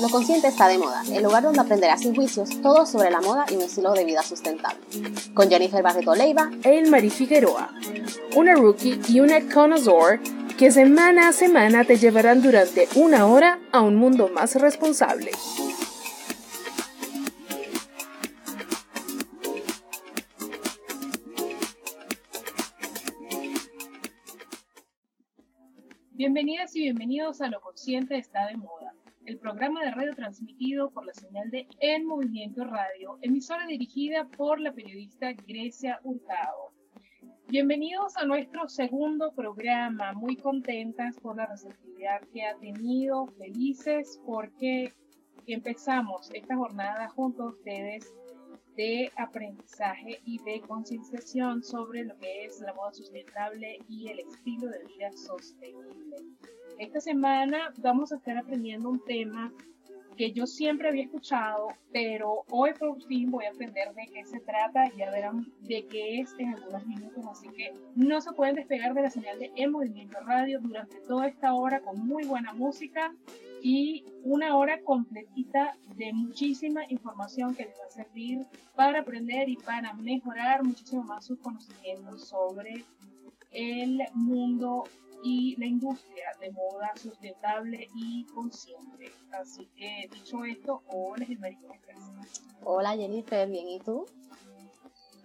Lo Consciente está de moda, el lugar donde aprenderás sin juicios todo sobre la moda y un estilo de vida sustentable. Con Jennifer Barreto Leiva e Marie Figueroa, una rookie y una connoisseur que semana a semana te llevarán durante una hora a un mundo más responsable. Bienvenidas y bienvenidos a Lo Consciente está de moda el programa de radio transmitido por la señal de En Movimiento Radio, emisora dirigida por la periodista Grecia Hurtado. Bienvenidos a nuestro segundo programa, muy contentas por la receptividad que ha tenido, felices porque empezamos esta jornada junto a ustedes de aprendizaje y de concienciación sobre lo que es la moda sustentable y el estilo de vida sostenible. Esta semana vamos a estar aprendiendo un tema que yo siempre había escuchado, pero hoy por fin voy a aprender de qué se trata y ya verán de qué es en algunos minutos, así que no se pueden despegar de la señal de En Movimiento Radio durante toda esta hora con muy buena música y una hora completita de muchísima información que les va a servir para aprender y para mejorar muchísimo más sus conocimientos sobre el mundo y la industria de moda sustentable y consciente. Así que dicho esto, hola Jennifer. Hola Jennifer, bien, ¿y tú?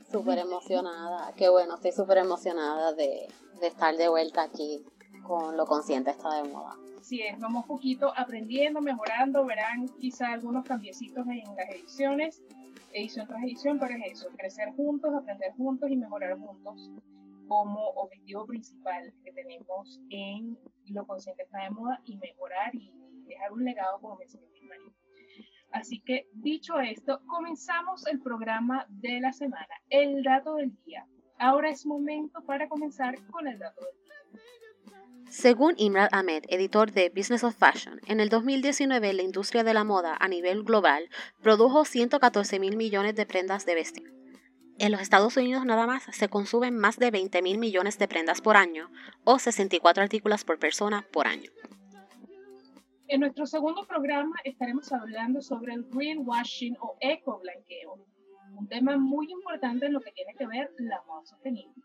Súper emocionada, qué bueno, estoy súper emocionada de, de, estar de vuelta aquí con lo consciente está de moda. Es, vamos poquito aprendiendo, mejorando, verán quizá algunos cambiecitos en las ediciones, edición tras edición, pero es eso, crecer juntos, aprender juntos y mejorar juntos como objetivo principal que tenemos en lo consciente está de moda y mejorar y dejar un legado como mencioné María. Así que dicho esto, comenzamos el programa de la semana, el dato del día. Ahora es momento para comenzar con el dato del día. Según Imran Ahmed, editor de Business of Fashion, en el 2019 la industria de la moda a nivel global produjo 114 mil millones de prendas de vestir en los Estados Unidos nada más se consumen más de 20 mil millones de prendas por año o 64 artículos por persona por año. En nuestro segundo programa estaremos hablando sobre el greenwashing o ecoblanqueo, un tema muy importante en lo que tiene que ver la moda sostenible.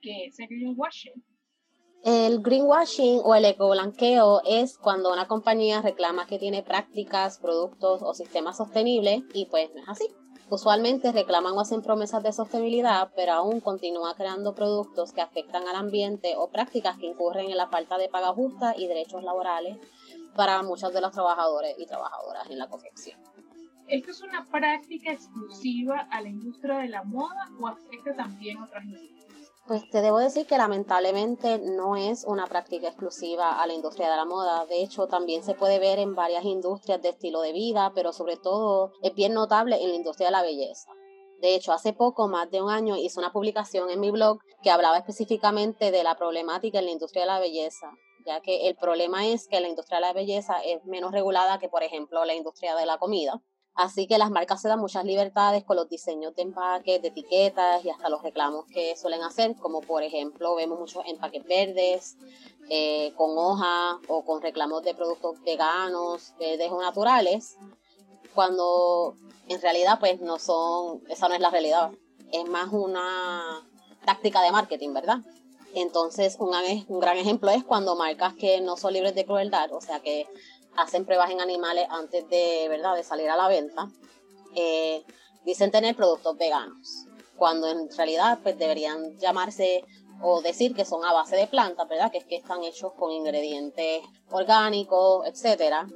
¿Qué es el greenwashing? El greenwashing o el ecoblanqueo es cuando una compañía reclama que tiene prácticas, productos o sistemas sostenibles y pues no es así. Usualmente reclaman o hacen promesas de sostenibilidad, pero aún continúa creando productos que afectan al ambiente o prácticas que incurren en la falta de paga justa y derechos laborales para muchos de los trabajadores y trabajadoras en la confección. ¿Esto es una práctica exclusiva a la industria de la moda o afecta también a otras industrias? Pues te debo decir que lamentablemente no es una práctica exclusiva a la industria de la moda. De hecho, también se puede ver en varias industrias de estilo de vida, pero sobre todo es bien notable en la industria de la belleza. De hecho, hace poco, más de un año, hice una publicación en mi blog que hablaba específicamente de la problemática en la industria de la belleza, ya que el problema es que la industria de la belleza es menos regulada que, por ejemplo, la industria de la comida. Así que las marcas se dan muchas libertades con los diseños de empaques, de etiquetas y hasta los reclamos que suelen hacer, como por ejemplo vemos muchos empaques verdes eh, con hoja o con reclamos de productos veganos, verdes o naturales, cuando en realidad pues no son, esa no es la realidad, es más una táctica de marketing, ¿verdad? Entonces un, un gran ejemplo es cuando marcas que no son libres de crueldad, o sea que hacen pruebas en animales antes de, ¿verdad? de salir a la venta, eh, dicen tener productos veganos, cuando en realidad pues, deberían llamarse o decir que son a base de plantas, ¿verdad? Que es que están hechos con ingredientes orgánicos, etcétera,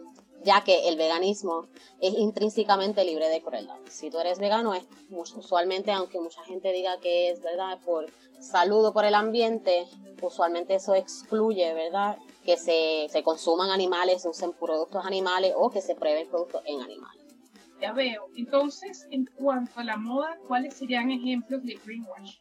ya que el veganismo es intrínsecamente libre de crueldad. Si tú eres vegano, es usualmente, aunque mucha gente diga que es verdad por salud o por el ambiente, usualmente eso excluye, ¿verdad? Que se, se consuman animales, se usen productos animales o que se prueben productos en animales. Ya veo. Entonces, en cuanto a la moda, ¿cuáles serían ejemplos de greenwash?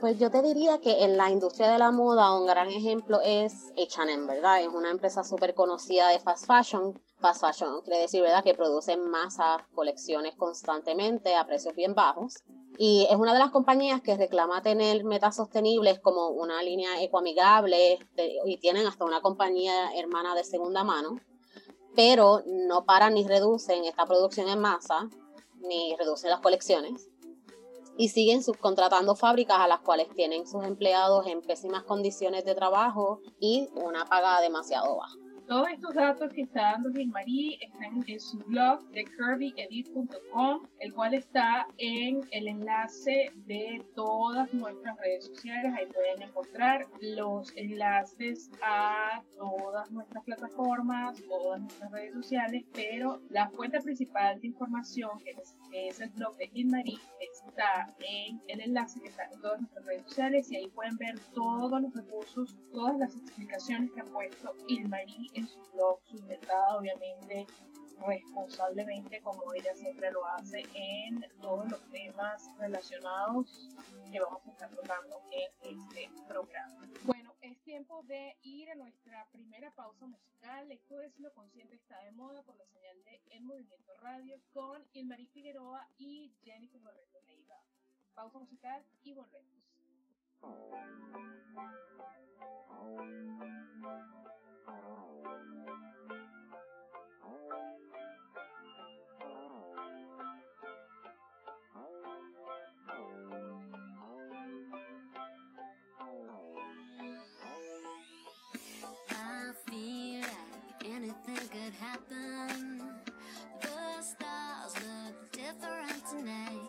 Pues yo te diría que en la industria de la moda un gran ejemplo es H&M, ¿verdad? Es una empresa súper conocida de fast fashion. Fast fashion quiere decir, ¿verdad? Que producen masas, colecciones constantemente a precios bien bajos. Y es una de las compañías que reclama tener metas sostenibles como una línea ecoamigable y tienen hasta una compañía hermana de segunda mano. pero no paran ni reducen esta producción en masa, ni reducen las colecciones, y siguen subcontratando fábricas a las cuales tienen sus empleados en pésimas condiciones de trabajo y una paga demasiado baja. Todos estos datos que está dando Gilmarie están en su blog de kirbyedit.com, el cual está en el enlace de todas nuestras redes sociales. Ahí pueden encontrar los enlaces a todas nuestras plataformas, todas nuestras redes sociales, pero la fuente principal de información, que es, el blog de Gilmarie, está en el enlace que está en todas nuestras redes sociales y ahí pueden ver todos los recursos, todas las explicaciones que ha puesto Gilmarie en su blog, sustentada obviamente responsablemente como ella siempre lo hace en todos los temas relacionados que vamos a estar tratando en este programa. Bueno, es tiempo de ir a nuestra primera pausa musical. Esto es Lo Consciente está de moda por la señal de El Movimiento Radio con Ilmarí Figueroa y Jennifer Barreto Leiva. Pausa musical y volvemos. anything could happen. The stars look different tonight.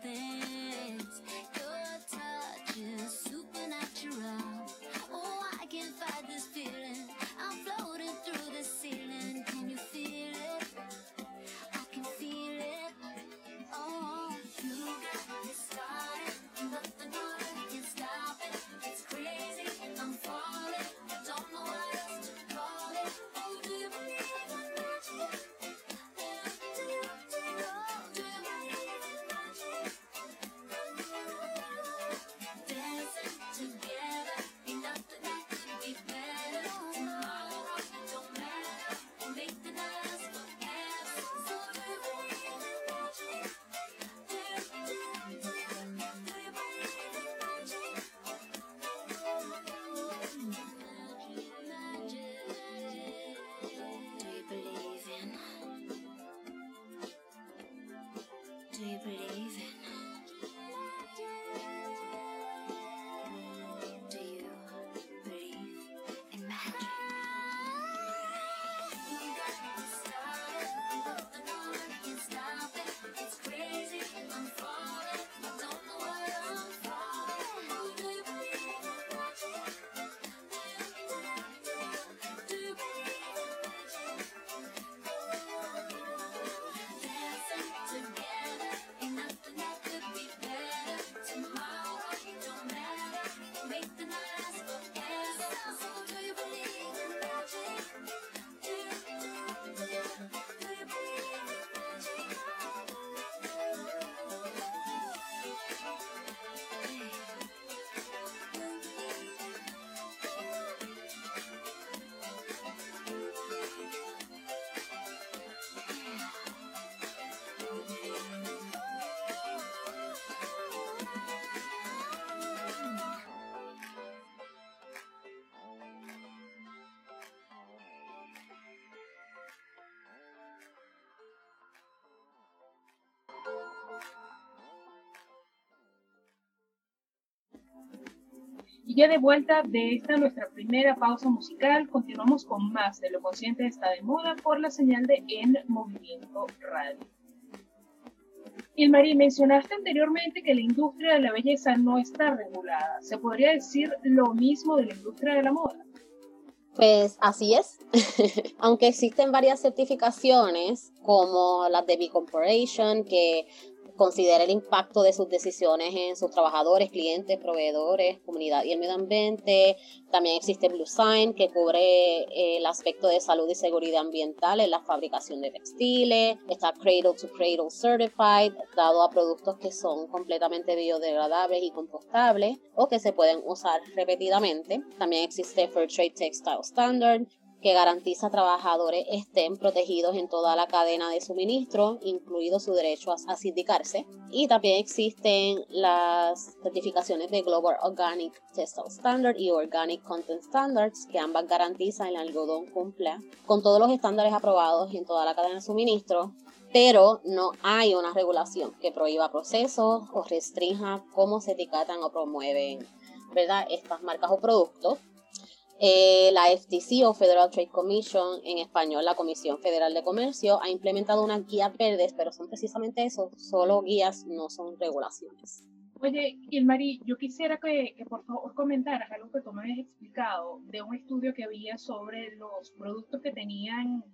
something we believe in. Y ya de vuelta de esta nuestra primera pausa musical, continuamos con más de Lo Consciente está de moda por la señal de En Movimiento Radio. Y María, mencionaste anteriormente que la industria de la belleza no está regulada. ¿Se podría decir lo mismo de la industria de la moda? Pues así es. Aunque existen varias certificaciones como las de B Corporation que considera el impacto de sus decisiones en sus trabajadores, clientes, proveedores, comunidad y el medio ambiente. También existe Blue Sign, que cubre eh, el aspecto de salud y seguridad ambiental en la fabricación de textiles. Está Cradle to Cradle Certified, dado a productos que son completamente biodegradables y compostables o que se pueden usar repetidamente. También existe Fair Trade Textile Standard, que garantiza trabajadores estén protegidos en toda la cadena de suministro, incluido su derecho a, sindicarse. Y también existen las certificaciones de Global Organic Textile Standard y Organic Content Standards, que ambas garantizan el algodón cumple con todos los estándares aprobados en toda la cadena de suministro, pero no hay una regulación que prohíba procesos o restrinja cómo se etiquetan o promueven ¿verdad? estas marcas o productos. Eh, la FTC o Federal Trade Commission, en español la Comisión Federal de Comercio, ha implementado unas guías verdes, pero son precisamente eso, solo guías, no son regulaciones. Oye, Ilmari, yo quisiera que, que, por favor comentaras algo que tú me habías explicado de un estudio que había sobre los productos que tenían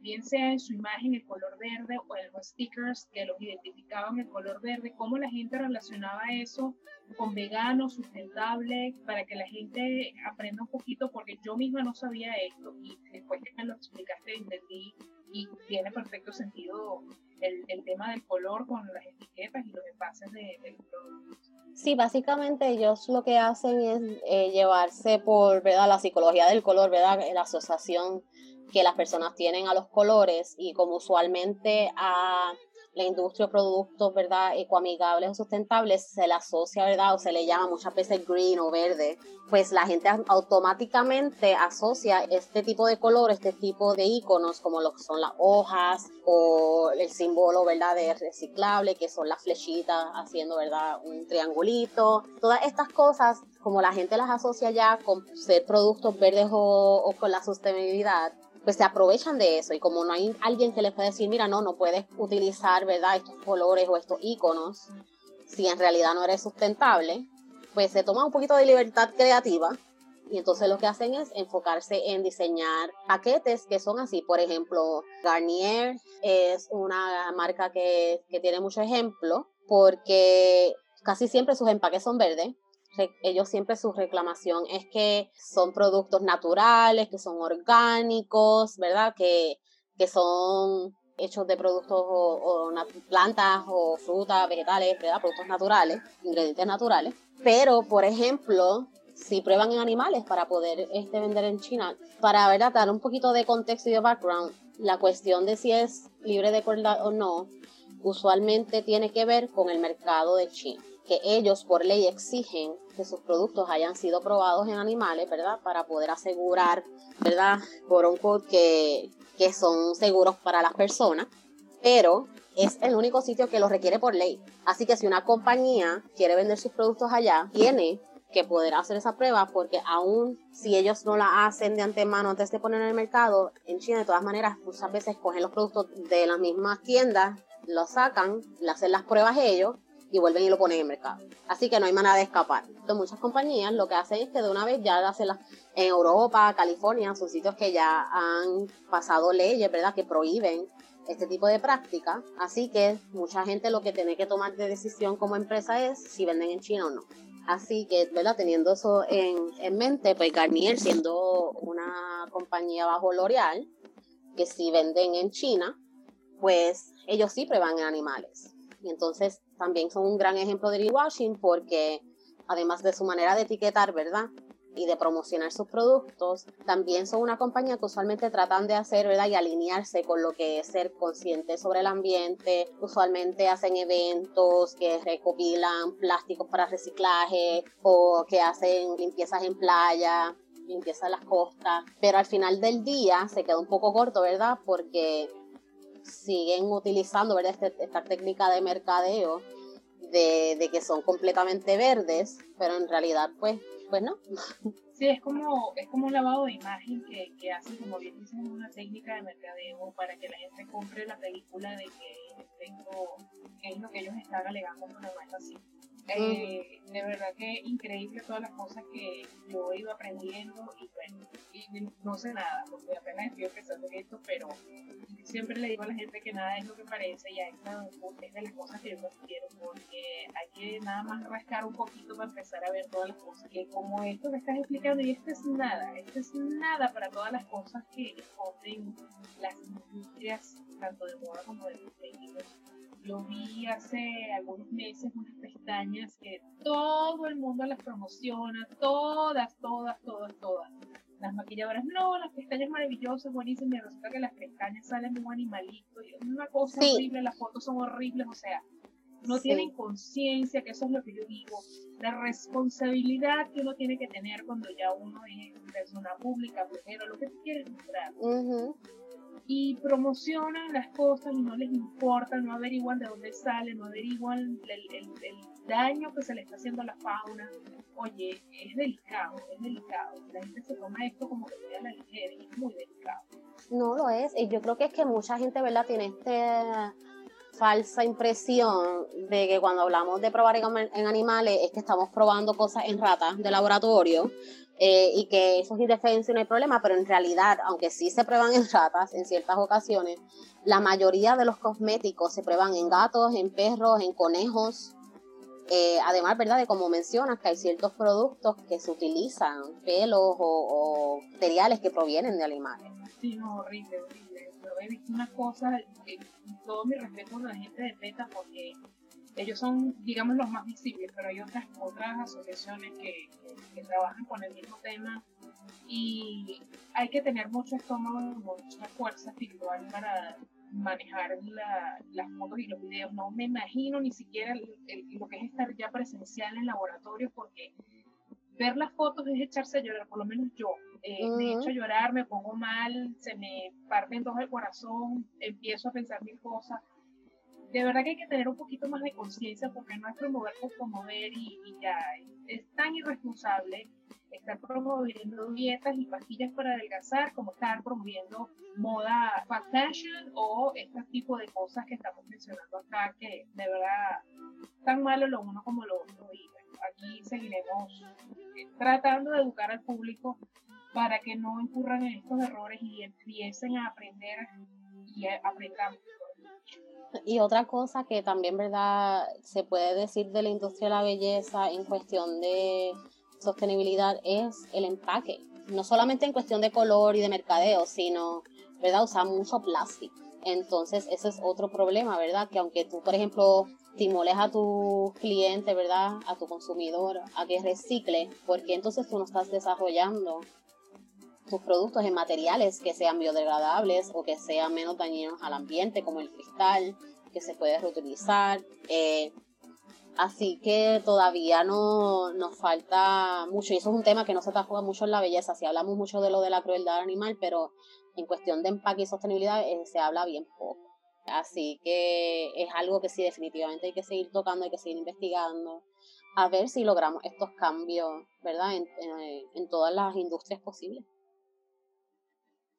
bien sea en su imagen el color verde o en los stickers que los identificaban el color verde, cómo la gente relacionaba eso con vegano, sustentable, para que la gente aprenda un poquito, porque yo misma no sabía esto y después que me lo explicaste entendí y tiene perfecto sentido el, el tema del color con las etiquetas y los envases de, los productos. Sí, básicamente ellos lo que hacen es eh, llevarse por ¿verdad? la psicología del color, ¿verdad? la asociación que las personas tienen a los colores y como usualmente a la industria de productos, ¿verdad? Ecoamigables o sustentables se le asocia, ¿verdad? O se le llama muchas veces green o verde. Pues la gente automáticamente asocia este tipo de color, este tipo de iconos, como lo que son las hojas o el símbolo, ¿verdad? De reciclable, que son las flechitas haciendo, ¿verdad? Un triangulito. Todas estas cosas, como la gente las asocia ya con ser productos verdes o, o con la sostenibilidad, pues se aprovechan de eso y como no hay alguien que les pueda decir, mira, no, no puedes utilizar, ¿verdad? Estos colores o estos iconos si en realidad no eres sustentable, pues se toma un poquito de libertad creativa y entonces lo que hacen es enfocarse en diseñar paquetes que son así. Por ejemplo, Garnier es una marca que, que tiene mucho ejemplo porque casi siempre sus empaques son verdes ellos siempre su reclamación es que son productos naturales, que son orgánicos, ¿verdad? Que, que son hechos de productos o, plantas o frutas, vegetales, ¿verdad? Productos naturales, ingredientes naturales. Pero, por ejemplo, si prueban en animales para poder este, vender en China, para ¿verdad? dar un poquito de contexto y de background, la cuestión de si es libre de crueldad o no, usualmente tiene que ver con el mercado de China que ellos por ley exigen que sus productos hayan sido probados en animales, ¿verdad? Para poder asegurar, ¿verdad? Por un que, que son seguros para las personas, pero es el único sitio que lo requiere por ley. Así que si una compañía quiere vender sus productos allá, tiene que poder hacer esa prueba porque aún si ellos no la hacen de antemano antes de poner en el mercado, en China de todas maneras muchas veces cogen los productos de las mismas tiendas, los sacan, le hacen las pruebas ellos y vuelven y lo ponen en mercado. Así que no hay manera de escapar. Entonces muchas compañías lo que hacen es que de una vez ya hacen las en Europa, California, son sitios que ya han pasado leyes, ¿verdad?, que prohíben este tipo de práctica. Así que mucha gente lo que tiene que tomar de decisión como empresa es si venden en China o no. Así que, ¿verdad? Teniendo eso en, en mente, pues Garnier siendo una compañía bajo L'Oreal, que si venden en China, pues ellos sí prueban en animales. Y entonces también son un gran ejemplo de greenwashing porque además de su manera de etiquetar, ¿verdad? Y de promocionar sus productos, también son una compañía que usualmente tratan de hacer, ¿verdad? Y alinearse con lo que es ser consciente sobre el ambiente. Usualmente hacen eventos que recopilan plásticos para reciclaje o que hacen limpiezas en playa limpieza en las costas, pero al final del día se queda un poco corto, ¿verdad? Porque siguen utilizando ¿verdad? Este, esta técnica de mercadeo de, que son completamente verdes, pero en realidad pues, pues no. Sí, es como, es como un lavado de imagen que, que hacen, como bien dicen, una técnica de mercadeo para que la gente compre la película de que tengo, es lo que ellos están alegando, no es así. Eh, de verdad que increíble todas las cosas que yo he ido aprendiendo y bueno, y no sé nada, porque apenas estoy empezando en esto, pero siempre le digo a la gente que nada es lo que parece y esta es de las cosas que yo quiero, porque hay que nada más rascar un poquito para empezar a ver todas las cosas, que como esto que estás explicando, y esto es nada, esto es nada para todas las cosas que esconden las industrias, tanto de moda como de técnicos yo vi hace algunos meses unas pestañas que todo el mundo las promociona, todas, todas, todas, todas. Las maquilladoras, no, las pestañas maravillosas, buenísimas, y resulta que las pestañas salen muy animalitos, y es una cosa horrible, las fotos son horribles, o sea, no tienen conciencia, que eso es lo que yo digo, la responsabilidad que uno tiene que tener cuando ya uno es persona pública, primero, lo que tú quieres mostrar y promocionan las cosas y no les importa, no averiguan de dónde sale, no averiguan el, daño que se le está haciendo a la fauna. Oye, es delicado, es delicado. La gente se toma esto como que sea la ligera y es muy delicado. No lo es, y yo creo que es que mucha gente, ¿verdad?, tiene esta falsa impresión de que cuando hablamos de probar en animales es que estamos probando cosas en ratas de laboratorio eh, y que eso es indefenso y no hay problema, pero en realidad, aunque sí se prueban en ratas en ciertas ocasiones, la mayoría de los cosméticos se prueban en gatos, en perros, en conejos. Eh, además, ¿verdad? De como mencionas, que hay ciertos productos que se utilizan, pelos o, materiales que provienen de animales. Sí, no, horrible, horrible. Pero he visto una cosa, eh, todo mi respeto a la gente de PETA porque ellos son, digamos, los más visibles, pero hay otras, otras asociaciones que, trabajan con el mismo tema y hay que tener mucho estómago, mucha fuerza espiritual para manejar las fotos y los videos. No me imagino ni siquiera lo que es estar ya presencial en laboratorio porque ver las fotos es echarse a llorar, por lo menos yo. Eh, Me echo a llorar, me pongo mal, se me parte en dos el corazón, empiezo a pensar mil cosas de verdad que hay que tener un poquito más de conciencia porque no es promover por promover y, ya. Es tan irresponsable estar promoviendo dietas y pastillas para adelgazar como estar promoviendo moda fashion o este tipo de cosas que estamos mencionando acá que de verdad tan malo lo uno como lo otro y aquí seguiremos eh, tratando de educar al público para que no incurran en estos errores y empiecen a aprender y aprendamos y otra cosa que también, ¿verdad? Se puede decir de la industria de la belleza en cuestión de sostenibilidad es el empaque. No solamente en cuestión de color y de mercadeo, sino, ¿verdad? Usar mucho plástico. Entonces, ese es otro problema, ¿verdad? Que aunque tú, por ejemplo, estimules a tu cliente, ¿verdad? A tu consumidor a que recicle, porque entonces tú no estás desarrollando tus productos en materiales que sean biodegradables o que sean menos dañinos al ambiente, como el cristal, que se puede reutilizar. Eh, así que todavía no nos falta mucho, y eso es un tema que no se trabaja mucho en la belleza. Si hablamos mucho de lo de la crueldad animal, pero en cuestión de empaque y sostenibilidad eh, se habla bien poco. Así que es algo que sí definitivamente hay que seguir tocando, hay que seguir investigando, a ver si logramos estos cambios, ¿verdad? en todas las industrias posibles.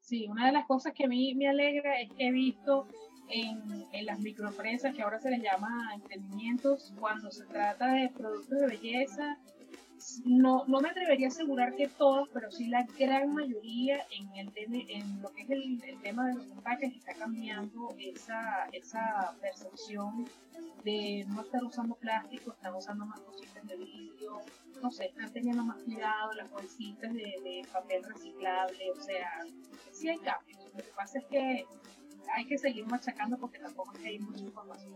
Sí, una de las cosas que a mí me alegra es que he visto en, en las microempresas, que ahora se les llama emprendimientos, cuando se trata de productos de belleza, no, no me atrevería a asegurar que todos, pero sí la gran mayoría en, el en lo que es el, tema de los empaques está cambiando esa, esa percepción de no estar usando plástico, están usando más cositas de vidrio, no sé, están teniendo más cuidado, las bolsitas de papel reciclable, o sea, sí hay cambios. Lo que pasa es que hay que seguir machacando porque tampoco hay mucha información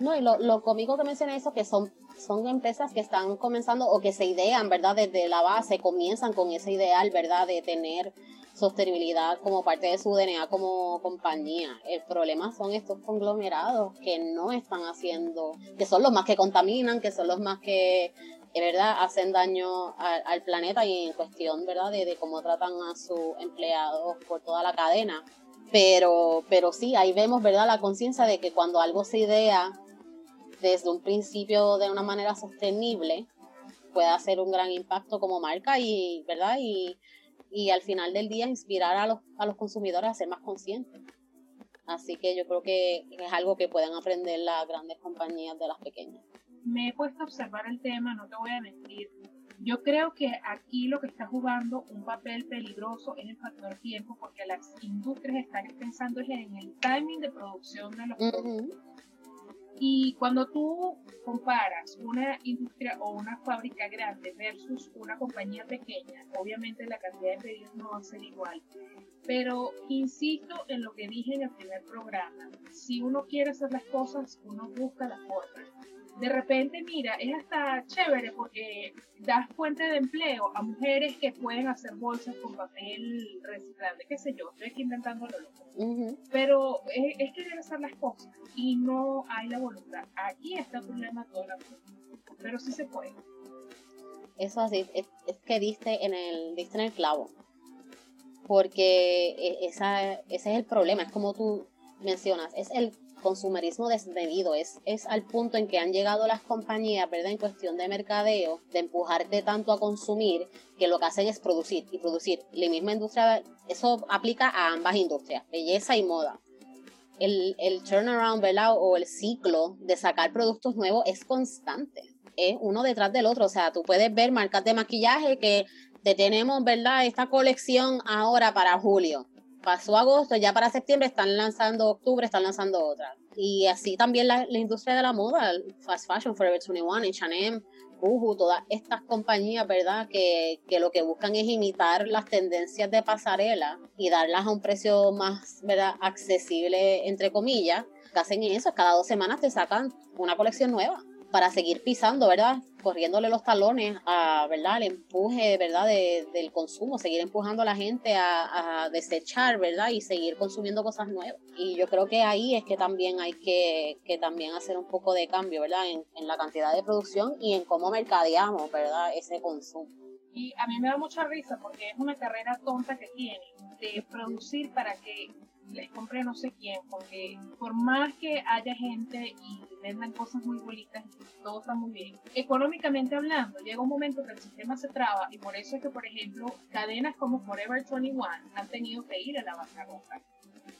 No, y lo, lo cómico que mencioné eso, que son, son empresas que están comenzando o que se idean, ¿verdad? Desde la base, comienzan con ese ideal, ¿verdad? De tener sostenibilidad como parte de su DNA como compañía. El problema son estos conglomerados que no están haciendo, que son los más que contaminan, que son los más que verdad hacen daño al, planeta y en cuestión verdad de, de, cómo tratan a sus empleados por toda la cadena pero, pero sí, ahí vemos, ¿verdad?, la conciencia de que cuando algo se idea desde un principio de una manera sostenible, puede hacer un gran impacto como marca y, ¿verdad? Y, y al final del día inspirar a los, a los consumidores a ser más conscientes. Así que yo creo que es algo que pueden aprender las grandes compañías de las pequeñas. Me he puesto a observar el tema, no te voy a mentir. Yo creo que aquí lo que está jugando un papel peligroso es el factor tiempo, porque las industrias están pensando en el timing de producción de los productos. Y cuando tú comparas una industria o una fábrica grande versus una compañía pequeña, obviamente la cantidad de pedidos no va a ser igual. Pero insisto en lo que dije en el primer programa, si uno quiere hacer las cosas, uno busca la forma de repente, mira, es hasta chévere porque das fuente de empleo a mujeres que pueden hacer bolsas con papel reciclable, qué sé yo, estoy aquí inventando lo loco. Pero es, es, querer hacer las cosas y no hay la voluntad. Aquí está el problema todo la pero sí se puede. Eso así, es, que diste en el, diste en el clavo. Porque e, esa, ese es el problema, es como tú mencionas, es el consumerismo desmedido, es, es al punto en que han llegado las compañías, ¿verdad? En cuestión de mercadeo, de empujarte tanto a consumir, que lo que hacen es producir y producir. La misma industria, eso aplica a ambas industrias, belleza y moda. El, el turnaround, ¿verdad? O el ciclo de sacar productos nuevos es constante. Es uno detrás del otro. O sea, tú puedes ver marcas de maquillaje que te tenemos, ¿verdad? Esta colección ahora para julio pasó agosto, ya para septiembre están lanzando, octubre están lanzando otra. Y así también la, industria de la moda, Fast Fashion, Forever 21, H&M, Boohoo, todas estas compañías, ¿verdad? Que, que, lo que buscan es imitar las tendencias de pasarela y darlas a un precio más, ¿verdad? Accesible, entre comillas. Que hacen eso, cada dos semanas te sacan una colección nueva para seguir pisando, ¿verdad? Corriéndole los talones a, ¿verdad? El empuje, ¿verdad? del consumo, seguir empujando a la gente a, desechar, ¿verdad? Y seguir consumiendo cosas nuevas. Y yo creo que ahí es que también hay que, que también hacer un poco de cambio, ¿verdad? En, en la cantidad de producción y en cómo mercadeamos, ¿verdad? Ese consumo. Y a mí me da mucha risa porque es una carrera tonta que tiene de producir para que les compre no sé quién, porque por más que haya gente y vendan cosas muy bonitas, todo está muy bien. Económicamente hablando, llega un momento que el sistema se traba y por eso es que, por ejemplo, cadenas como Forever 21 han tenido que ir a la bancarrota.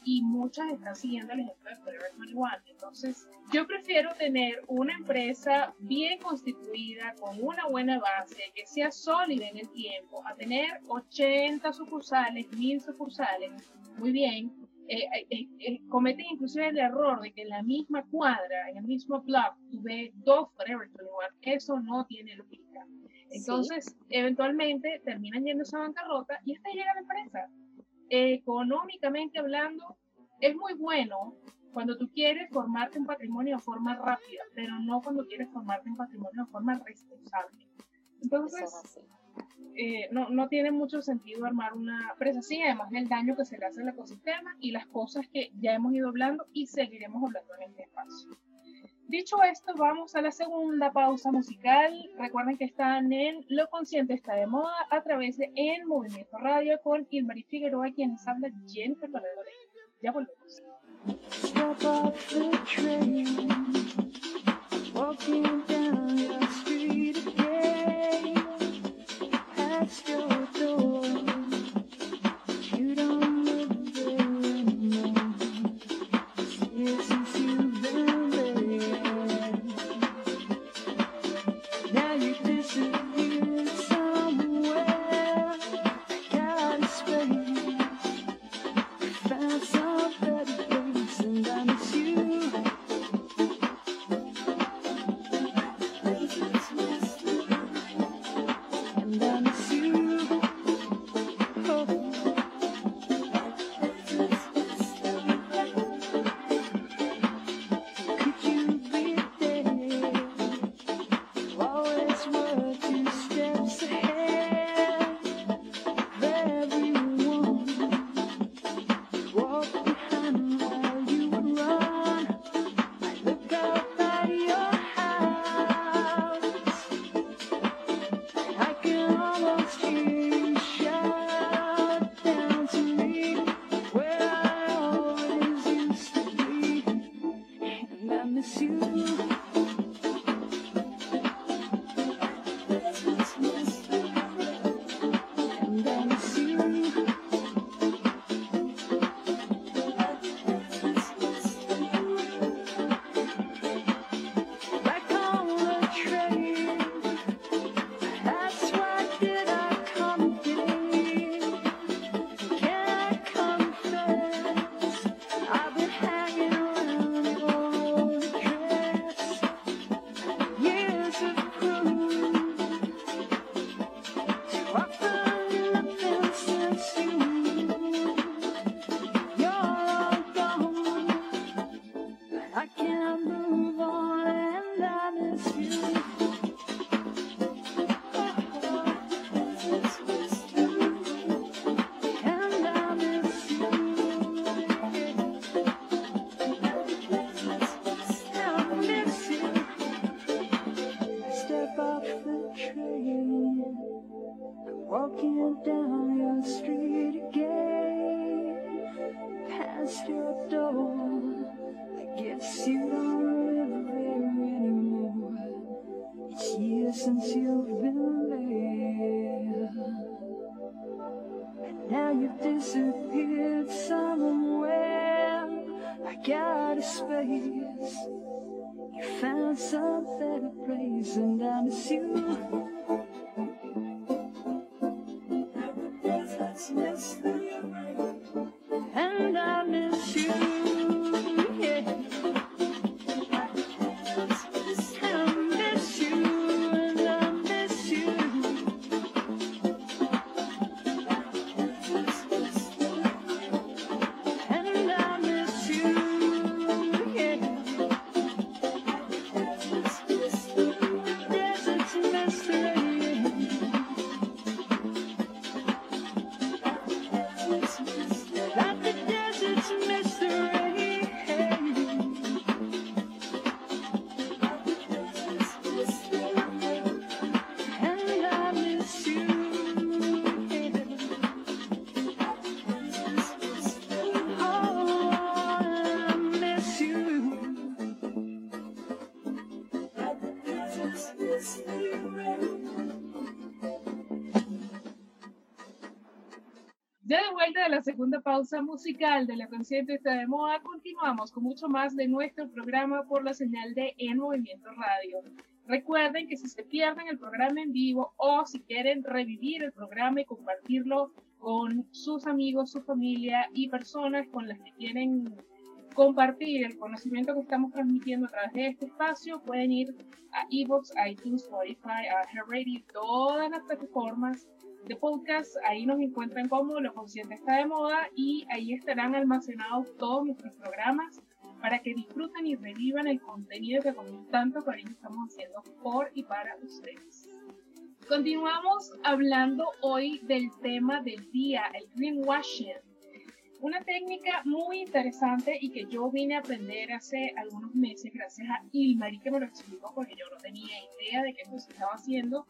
Y muchas están siguiendo el ejemplo de Forever 21. Entonces, yo prefiero tener una empresa bien constituida, con una buena base, que sea sólida en el tiempo, a tener 80 sucursales, 1000 sucursales, muy bien, eh, eh, eh, cometen inclusive el error de que en la misma cuadra, en el mismo blog, tuve dos Forever 21. Eso no tiene lógica. Entonces, eventualmente terminan yendo a bancarrota y esta llega la empresa. económicamente hablando, es muy bueno cuando tú quieres formarte un patrimonio de forma rápida, pero no cuando quieres formarte un patrimonio de forma responsable. Entonces, eh, no, no, tiene mucho sentido armar una presa así, además del daño que se le hace al ecosistema y las cosas que ya hemos ido hablando y seguiremos hablando en este espacio. Dicho esto, vamos a la segunda pausa musical. Recuerden que están en Lo Consciente está de moda a través de En Movimiento Radio con Ilmari Figueroa, quienes habla Jennifer Corredor. Ya volvemos. It's past your door. I guess you don't live there anymore. It's years since you've been there. And now you've disappeared somewhere. I got a space. You found some better place, and I miss you. pausa musical de la Consciente está de moda, continuamos con mucho más de nuestro programa por la señal de En Movimiento Radio. Recuerden que si se pierden el programa en vivo o si quieren revivir el programa y compartirlo con sus amigos, su familia y personas con las que quieren compartir el conocimiento que estamos transmitiendo a través de este espacio, pueden ir a Evox, iTunes, Spotify, a Radio, todas las plataformas de podcast. Ahí nos encuentran como Lo Consciente está de moda y ahí estarán almacenados todos nuestros programas para que disfruten y revivan el contenido que con tanto cariño estamos haciendo por y para ustedes. Continuamos hablando hoy del tema del día, el greenwashing. Una técnica muy interesante y que yo vine a aprender hace algunos meses gracias a Ilmari que me lo explicó porque yo no tenía idea de que esto se estaba haciendo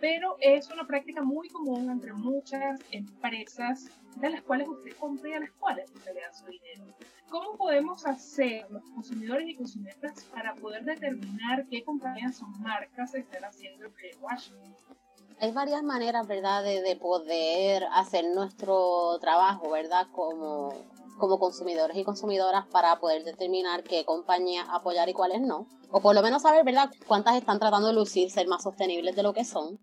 pero es una práctica muy común entre muchas empresas de las cuales usted compra y a las cuales usted le da su dinero. ¿Cómo podemos hacer los consumidores y consumidoras para poder determinar qué compañías o marcas están haciendo el greenwashing? Hay varias maneras, ¿verdad?, de, de poder hacer nuestro trabajo, ¿verdad?, como, como consumidores y consumidoras para poder determinar qué compañías apoyar y cuáles no. O por lo menos saber, ¿verdad?, cuántas están tratando de lucir ser más sostenibles de lo que son.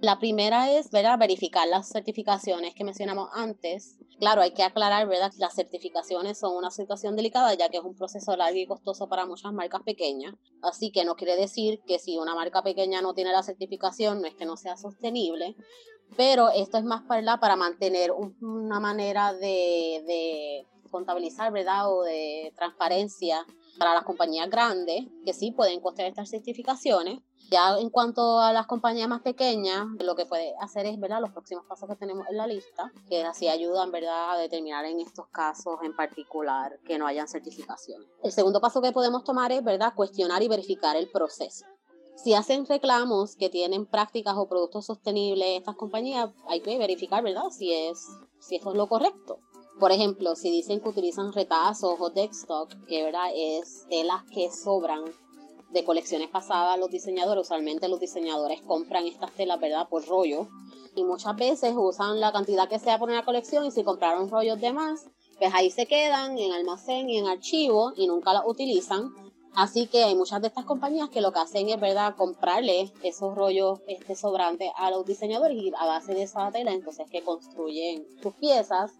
La primera es, ¿verdad?, verificar las certificaciones que mencionamos antes. Claro, hay que aclarar, ¿verdad?, que las certificaciones son una situación delicada ya que es un proceso largo y costoso para muchas marcas pequeñas. Así que no quiere decir que si una marca pequeña no tiene la certificación, no es que no sea sostenible. Pero esto es más para, para mantener un- una manera de, de contabilizar, ¿verdad?, o de transparencia para las compañías grandes que sí pueden costear estas certificaciones. Ya en cuanto a las compañías más pequeñas, lo que puede hacer es, ¿verdad?, los próximos pasos que tenemos en la lista, que así ayudan, ¿verdad?, a determinar en estos casos en particular que no hayan certificaciones. El segundo paso que podemos tomar es, ¿verdad?, cuestionar y verificar el proceso. Si hacen reclamos que tienen prácticas o productos sostenibles estas compañías, hay que verificar, ¿verdad?, si, es, si eso es lo correcto. Por ejemplo, si dicen que utilizan retazos o deckstock, que ¿verdad? es telas que sobran de colecciones pasadas, los diseñadores, usualmente los diseñadores compran estas telas, ¿verdad? Por rollo. Y muchas veces usan la cantidad que sea por una colección y si compraron rollos de más, pues ahí se quedan en almacén y en archivo y nunca las utilizan. Así que hay muchas de estas compañías que lo que hacen es, ¿verdad?, comprarle esos rollos este, sobrantes a los diseñadores y a base de esa tela, entonces que construyen sus piezas.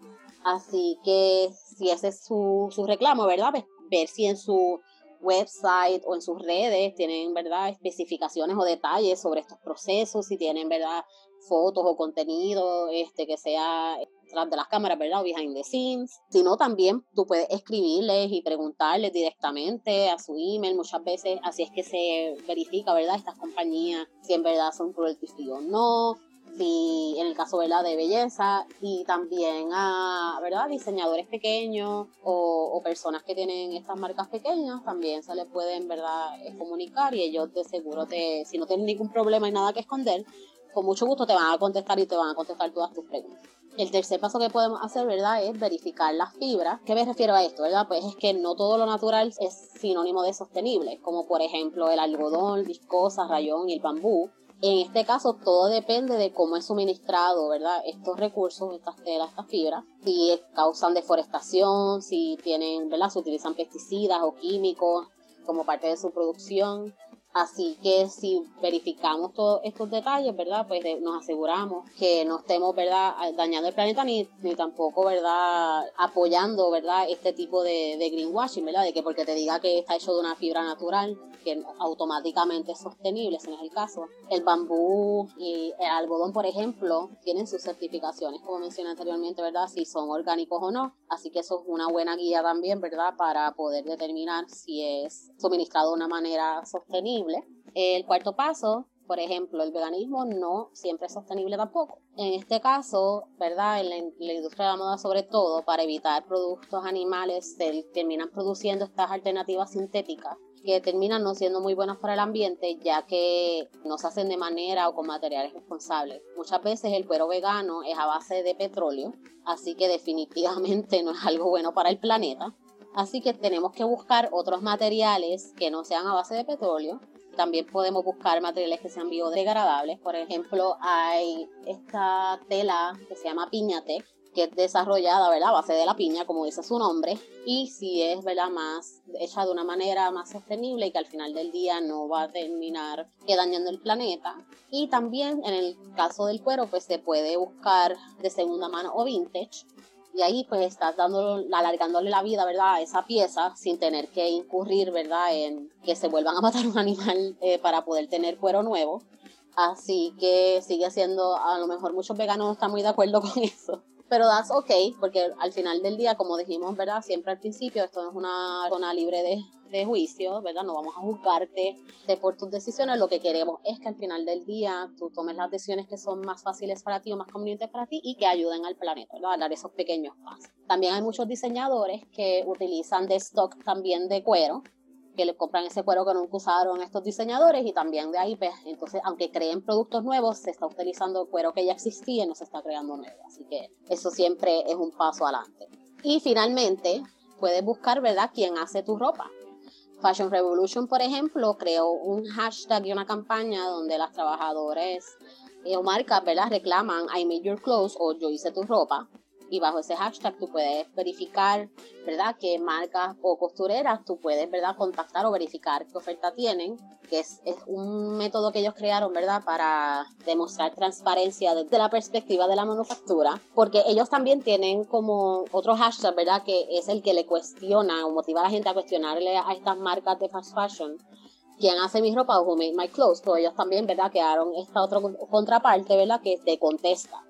Así que si ese es su, su reclamo, ¿verdad? Pues ver si en su website o en sus redes tienen, ¿verdad?, especificaciones o detalles sobre estos procesos, si tienen, ¿verdad?, fotos o contenido este, que sea tras de las cámaras, ¿verdad? O behind the scenes. Si no, también tú puedes escribirles y preguntarles directamente a su email. Muchas veces así es que se verifica, ¿verdad? Estas compañías, si en verdad son cruelty free o no. Si en el caso, ¿verdad? De belleza. Y también a, ¿verdad? Diseñadores pequeños o, o personas que tienen estas marcas pequeñas, también se les pueden, ¿verdad? eh, comunicar y ellos de seguro te, si no tienen ningún problema y nada que esconder, con mucho gusto te van a contestar y te van a contestar todas tus preguntas. El tercer paso que podemos hacer, ¿verdad? Es verificar las fibras. ¿Qué me refiero a esto, verdad? Pues es que no todo lo natural es sinónimo de sostenible, como por ejemplo el algodón, viscosa, rayón y el bambú. En este caso, todo depende de cómo es suministrado, ¿verdad? Estos recursos, estas telas, estas fibras, si causan deforestación, si tienen, ¿verdad? Se utilizan pesticidas o químicos como parte de su producción. Así que si verificamos todos estos detalles, ¿verdad? Pues nos aseguramos que no estemos, ¿verdad? Dañando el planeta ni, ni tampoco, ¿verdad? Apoyando, ¿verdad? Este tipo de, de, greenwashing, ¿verdad? De que porque te diga que está hecho de una fibra natural, que automáticamente es sostenible, ese no es el caso. El bambú y el algodón, por ejemplo, tienen sus certificaciones, como mencioné anteriormente, ¿verdad? Si son orgánicos o no. Así que eso es una buena guía también, ¿verdad? Para poder determinar si es suministrado de una manera sostenible el cuarto paso, por ejemplo, el veganismo no siempre es sostenible tampoco. En este caso, ¿verdad? En la, industria de la moda sobre todo, para evitar productos animales, se terminan produciendo estas alternativas sintéticas que terminan no siendo muy buenas para el ambiente ya que no se hacen de manera o con materiales responsables. Muchas veces el cuero vegano es a base de petróleo, así que definitivamente no es algo bueno para el planeta. Así que tenemos que buscar otros materiales que no sean a base de petróleo. También podemos buscar materiales que sean biodegradables. Por ejemplo, hay esta tela que se llama piñate, que es desarrollada, ¿verdad? A base de la piña, como dice su nombre. Y si es, ¿verdad? Más hecha de una manera más sostenible y que al final del día no va a terminar dañando el planeta. Y también en el caso del cuero, pues se puede buscar de segunda mano o vintage y ahí pues estás alargándole la vida, ¿verdad? A esa pieza sin tener que incurrir, ¿verdad? En que se vuelvan a matar un animal eh, para poder tener cuero nuevo. Así que sigue siendo, a lo mejor muchos veganos no están muy de acuerdo con eso. Pero that's ok, porque al final del día, como dijimos, ¿verdad? Siempre al principio, esto es una zona libre de, de juicio, ¿verdad? No vamos a juzgarte por tus decisiones. Lo que queremos es que al final del día tú tomes las decisiones que son más fáciles para ti o más convenientes para ti y que ayuden al planeta, ¿verdad? A dar esos pequeños pasos. También hay muchos diseñadores que utilizan de stock también de cuero, que le compran ese cuero que nunca usaron estos diseñadores y también de ahí, pues, entonces, aunque creen productos nuevos, se está utilizando cuero que ya existía y no se está creando nuevo. Así que eso siempre es un paso adelante. Y finalmente, puedes buscar, ¿verdad?, quién hace tu ropa. Fashion Revolution, por ejemplo, creó un hashtag y una campaña donde las trabajadoras o marcas, ¿verdad? Reclaman I made your clothes o yo hice tu ropa y bajo ese hashtag tú puedes verificar, ¿verdad?, qué marcas o costureras tú puedes, ¿verdad?, contactar o verificar qué oferta tienen, que es, es un método que ellos crearon, ¿verdad?, para demostrar transparencia desde la perspectiva de la manufactura, porque ellos también tienen como otro hashtag, ¿verdad?, que es el que le cuestiona o motiva a la gente a cuestionarle a estas marcas de fast fashion quién hace mi ropa o who made my clothes, pero ellos también, ¿verdad?, crearon esta otra contraparte, ¿verdad?, que te contesta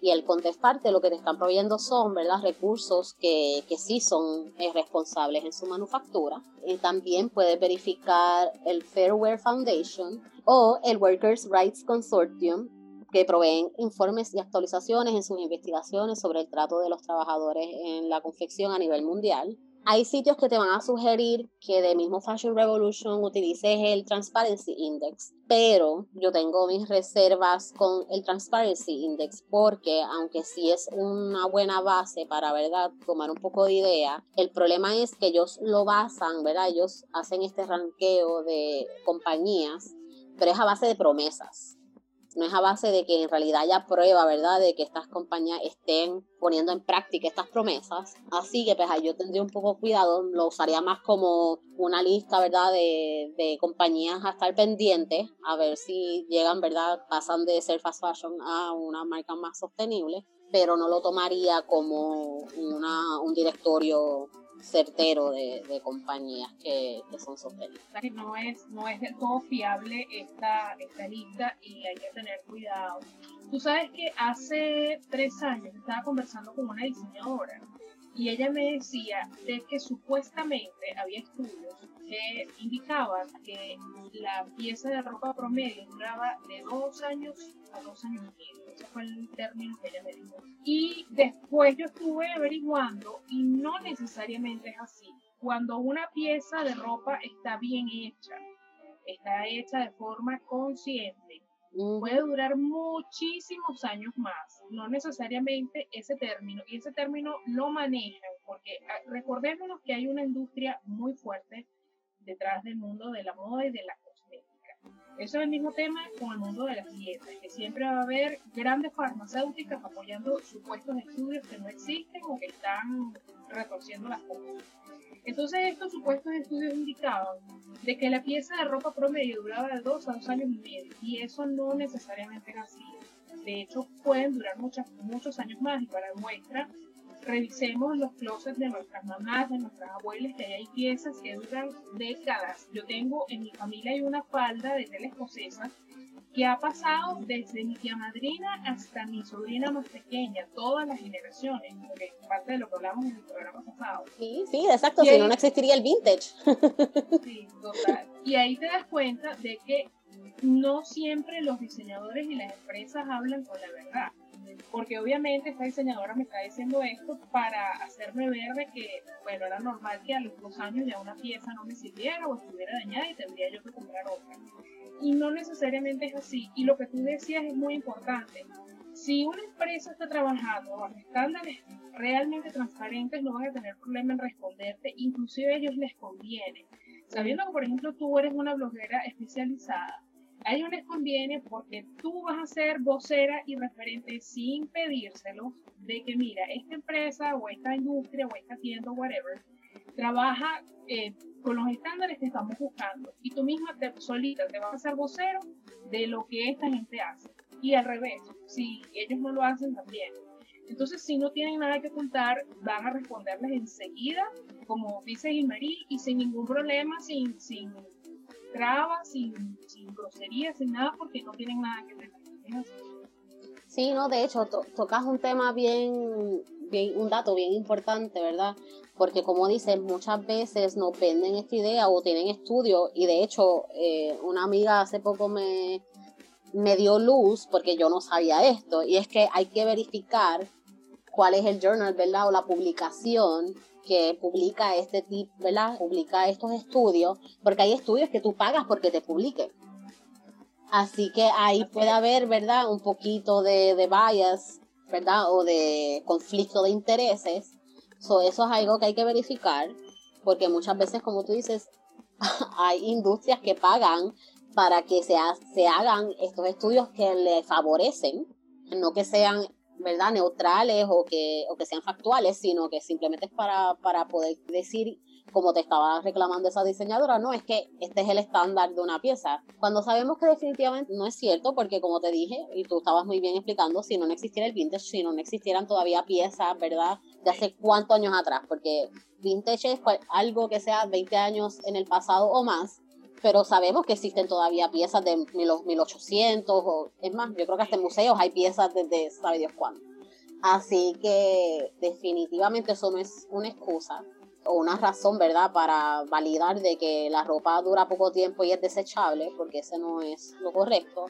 y el contestarte lo que te están proveyendo son ¿verdad? recursos que, que sí son eh, responsables en su manufactura. Y también puedes verificar el Fairware Foundation o el Workers' Rights Consortium, que proveen informes y actualizaciones en sus investigaciones sobre el trato de los trabajadores en la confección a nivel mundial. Hay sitios que te van a sugerir que de mismo Fashion Revolution utilices el Transparency Index, pero yo tengo mis reservas con el Transparency Index porque aunque sí es una buena base para, ¿verdad?, tomar un poco de idea, el problema es que ellos lo basan, ¿verdad? Ellos hacen este ranqueo de compañías, pero es a base de promesas no es a base de que en realidad haya prueba, ¿verdad?, de que estas compañías estén poniendo en práctica estas promesas. Así que pues yo tendría un poco cuidado, lo usaría más como una lista, ¿verdad?, de, de compañías a estar pendientes, a ver si llegan, ¿verdad?, pasan de ser fast fashion a una marca más sostenible, pero no lo tomaría como una, un directorio certero de, compañías que, que, son sostenibles. No es, no es del todo fiable esta, esta lista y hay que tener cuidado. Tú sabes que hace tres años estaba conversando con una diseñadora y ella me decía de que supuestamente había estudios que indicaban que la pieza de ropa promedio duraba de dos años a dos años y medio. Ese fue el término que ella me dijo. Y después yo estuve averiguando y no necesariamente es así. Cuando una pieza de ropa está bien hecha, está hecha de forma consciente, puede durar muchísimos años más, no necesariamente ese término, y ese término lo manejan, porque ah, recordémonos que hay una industria muy fuerte detrás del mundo de la moda y de la cosmética. Eso es el mismo tema con el mundo de las dietas, que siempre va a haber grandes farmacéuticas apoyando supuestos estudios que no existen o que están retorciendo las cosas. Entonces estos supuestos estudios indicaban de que la pieza de ropa promedio duraba de dos a dos años y medio y eso no necesariamente es así. De hecho pueden durar muchas, muchos años más y para muestra revisemos los closets de nuestras mamás, de nuestras abuelas, que hay piezas que duran décadas. Yo tengo en mi familia hay una falda de tela escocesa que ha pasado desde mi tía madrina hasta mi sobrina más pequeña, todas las generaciones, porque parte de lo que hablamos en el programa pasado. Sí, sí, exacto, si no, no existiría el vintage. Sí, total. Y ahí te das cuenta de que no siempre los diseñadores y las empresas hablan con la verdad. Porque obviamente esta diseñadora me está diciendo esto para hacerme ver de que, bueno, era normal que a los dos años ya una pieza no me sirviera o estuviera dañada y tendría yo que comprar otra y no necesariamente es así. Y lo que tú decías es muy importante. Si una empresa está trabajando bajo estándares realmente transparentes, no van a tener problema en responderte, inclusive a ellos les conviene. Sabiendo que, por ejemplo, tú eres una bloguera especializada, a ellos les conviene porque tú vas a ser vocera y referente sin pedírselo de que, mira, esta empresa o esta industria o esta tienda o whatever, trabaja eh, con los estándares que estamos buscando y tú misma te, solita te vas a hacer vocero de lo que esta gente hace y al revés, si ellos no lo hacen también. Entonces, si no tienen nada que ocultar, van a responderles enseguida, como dice Gilmarí, y sin ningún problema, sin, sin trabas, sin, sin groserías, sin nada, porque no tienen nada que ver. Sí, no, de hecho, tocas un tema bien, bien, un dato bien importante, ¿verdad? porque como dicen, muchas veces nos venden esta idea o tienen estudios y de hecho eh, una amiga hace poco me, me dio luz porque yo no sabía esto y es que hay que verificar cuál es el journal, ¿verdad? O la publicación que publica este tipo, ¿verdad? Publica estos estudios, porque hay estudios que tú pagas porque te publiquen. Así que ahí puede haber, ¿verdad? Un poquito de, de bias, ¿verdad? O de conflicto de intereses So, eso es algo que hay que verificar, porque muchas veces, como tú dices, hay industrias que pagan para que se, se hagan estos estudios que le favorecen, no que sean ¿verdad? neutrales o que, o que sean factuales, sino que simplemente es para, para poder decir como te estaba reclamando esa diseñadora, no, es que este es el estándar de una pieza. Cuando sabemos que definitivamente no es cierto, porque como te dije, y tú estabas muy bien explicando, si no, existiera el vintage, si no, existieran todavía piezas, ¿verdad? De hace cuántos años atrás, porque vintage es algo que sea 20 años en el pasado o más, pero sabemos que existen todavía piezas de los 1800, o es más, yo creo que hasta en museos hay piezas desde sabe Dios cuándo. Así que definitivamente eso no es una excusa o una razón, ¿verdad?, para validar de que la ropa dura poco tiempo y es desechable, porque ese no es lo correcto.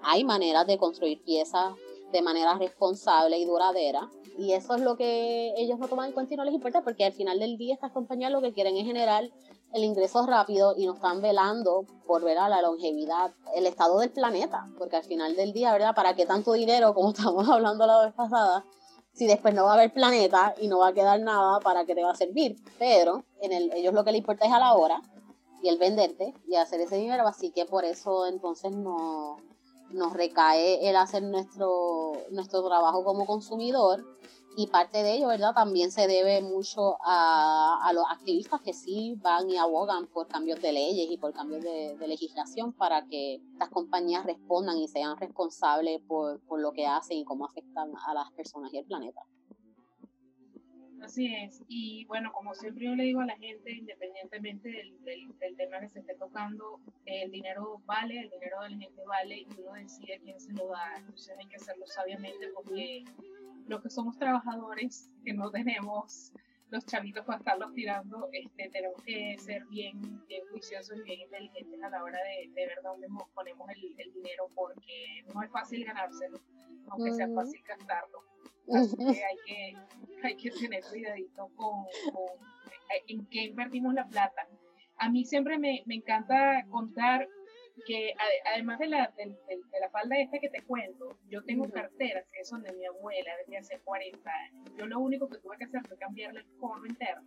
Hay maneras de construir piezas de manera responsable y duradera. Y eso es lo que ellos no toman en cuenta y no les importa, porque al final del día estas compañías lo que quieren es generar el ingreso rápido y no están velando por ver a la longevidad, el estado del planeta, porque al final del día, ¿verdad? ¿Para qué tanto dinero, como estamos hablando la vez pasada, si después no va a haber planeta y no va a quedar nada para que te va a servir. Pero en el, ellos lo que les importa es a la hora y el venderte y hacer ese dinero, así que por eso entonces no, nos recae el hacer nuestro, nuestro trabajo como consumidor y parte de ello, ¿verdad? También se debe mucho a, a, los activistas que sí van y abogan por cambios de leyes y por cambios de, legislación para que estas compañías respondan y sean responsables por, por, lo que hacen y cómo afectan a las personas y el planeta. Así es, y bueno, como siempre yo le digo a la gente, independientemente del, del, del tema que se esté tocando, el dinero vale, el dinero de la gente vale y uno decide quién se lo da, entonces hay que hacerlo sabiamente porque los que somos trabajadores, que no tenemos los chavitos para estarlos tirando, este, tenemos que ser bien, bien juiciosos y bien inteligentes a la hora de, de ver dónde ponemos el, el, dinero, porque no es fácil ganárselo, aunque sea fácil gastarlo. Así que hay que, hay que tener cuidadito con, con en qué invertimos la plata. A mí siempre me, me encanta contar que además de la, de, la falda esta que te cuento, yo tengo carteras que son de mi abuela desde hace 40 años. Yo lo único que tuve que hacer fue cambiarle el forro interno.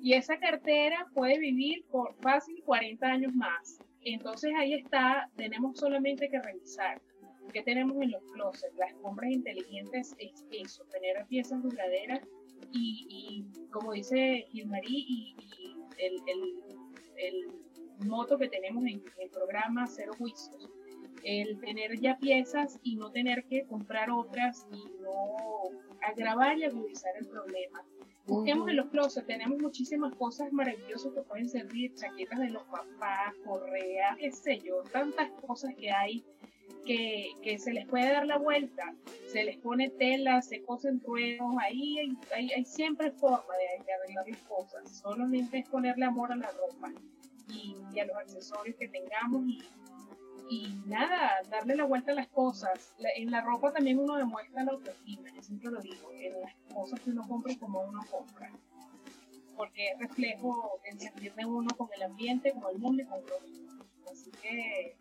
Y esa cartera puede vivir por fácil 40 años más. Entonces ahí está, tenemos solamente que revisar qué tenemos en los closets. Las compras inteligentes es eso, tener piezas duraderas y, y como dice Gilmarí, y, y el, el, el, moto que tenemos en el programa Cero Juicios, el tener ya piezas y no tener que comprar otras y no agravar y agudizar el problema. Busquemos en los closets, tenemos muchísimas cosas maravillosas que pueden servir, chaquetas de los papás, correas, qué sé yo, tantas cosas que hay que, que, se les puede dar la vuelta, se les pone tela, se cosen ruedos, ahí hay, hay, siempre forma de, de, arreglar las cosas, solamente es ponerle amor a la ropa y, y a los accesorios que tengamos y nada, darle la vuelta a las cosas. en la ropa también uno demuestra la autoestima, yo siempre lo digo, en las cosas que uno compra y como uno compra. Porque es reflejo el sentir de uno con el ambiente, con el mundo y con los Así que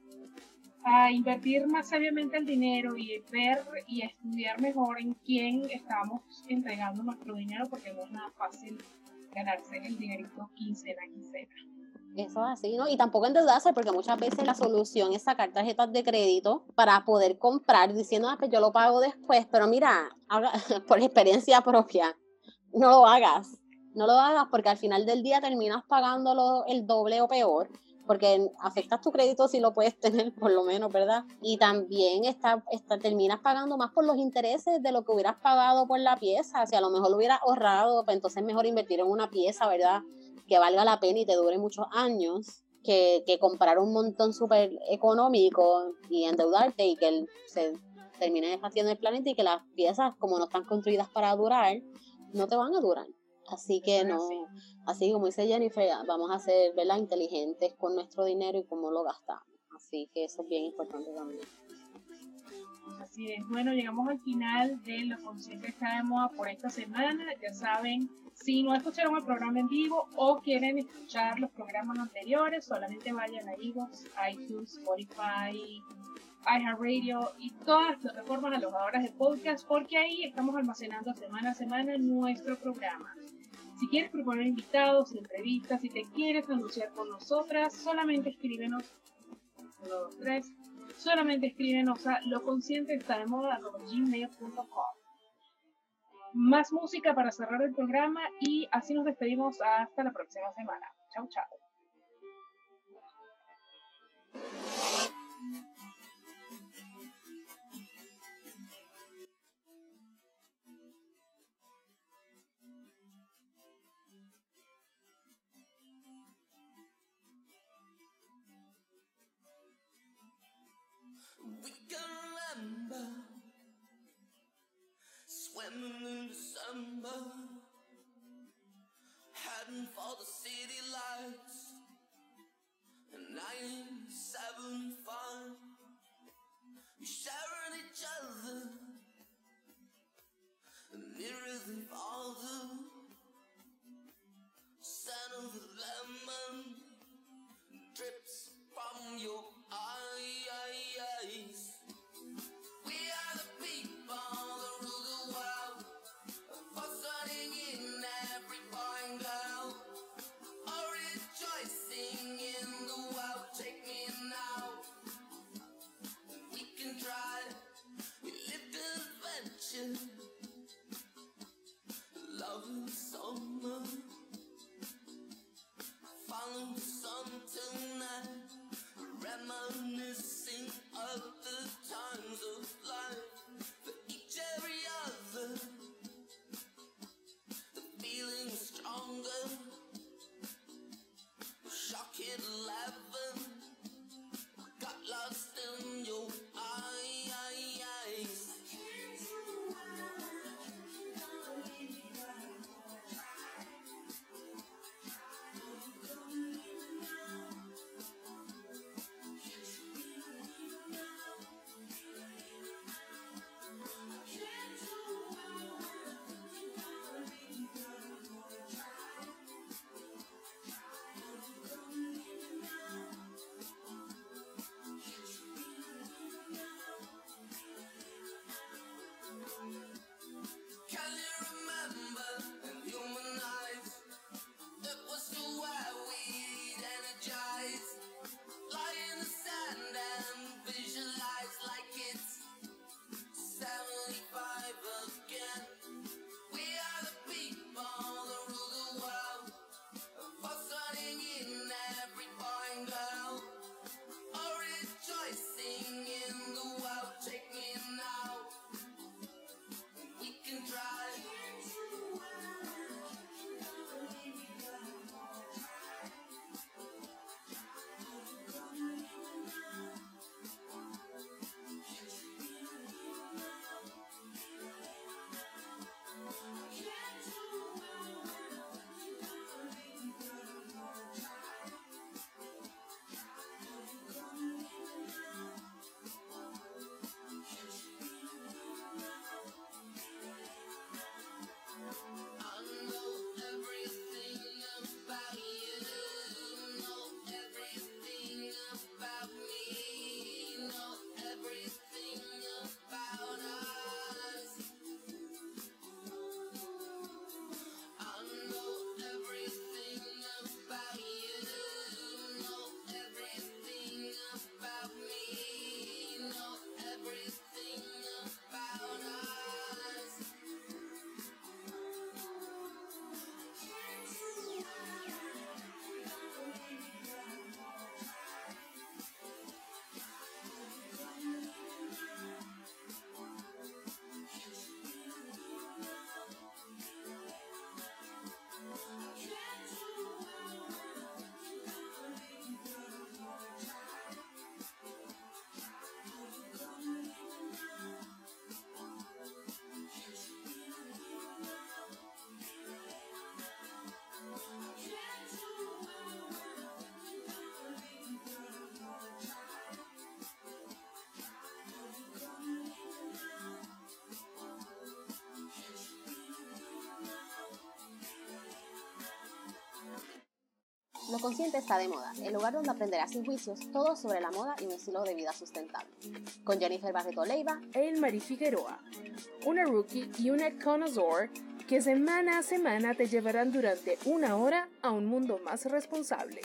a invertir más sabiamente el dinero y ver y estudiar mejor en quién estamos entregando nuestro dinero, porque no es nada fácil ganarse el dinerito quincena quincena. Eso es así, ¿no? Y tampoco endeudarse, porque muchas veces la solución es sacar tarjetas de crédito para poder comprar diciendo, ah, pues yo lo pago después, pero mira, por experiencia propia, no lo hagas, no lo hagas porque al final del día terminas pagándolo el doble o peor, porque afectas tu crédito si lo puedes tener por lo menos, ¿verdad? Y también está, está, terminas pagando más por los intereses de lo que hubieras pagado por la pieza, si a lo mejor lo hubieras ahorrado, pues entonces es mejor invertir en una pieza, ¿verdad? que valga la pena y te dure muchos años que, que comprar un montón súper económico y endeudarte y que se termine haciendo el planeta y que las piezas, como no están construidas para durar, no te van a durar. Así que no, así como dice Jennifer, vamos a ser ¿verdad? inteligentes con nuestro dinero y cómo lo gastamos. Así que eso es bien importante también. Así es, bueno, llegamos al final de Lo Consciente está de moda por esta semana. Ya saben, si no escucharon el programa en vivo o quieren escuchar los programas anteriores, solamente vayan a iVoox, iTunes, Spotify, iHeartRadio y todas las plataformas alojadoras de podcast, porque ahí estamos almacenando semana a semana nuestro programa. Si quieres proponer invitados, entrevistas, si te quieres anunciar con nosotras, solamente escríbenos 1, 2, 3, solamente escríbenos a loconscientestademoda.gmail.com más música para cerrar el programa y así nos despedimos hasta la próxima semana. Chau, chau. Swimming in December, heading for the city lights. Lo Consciente está de moda, el lugar donde aprenderás sin juicios todo sobre la moda y un estilo de vida sustentable. Con Jennifer Barreto Leiva, El Mari Figueroa, una rookie y una connoisseur que semana a semana te llevarán durante una hora a un mundo más responsable.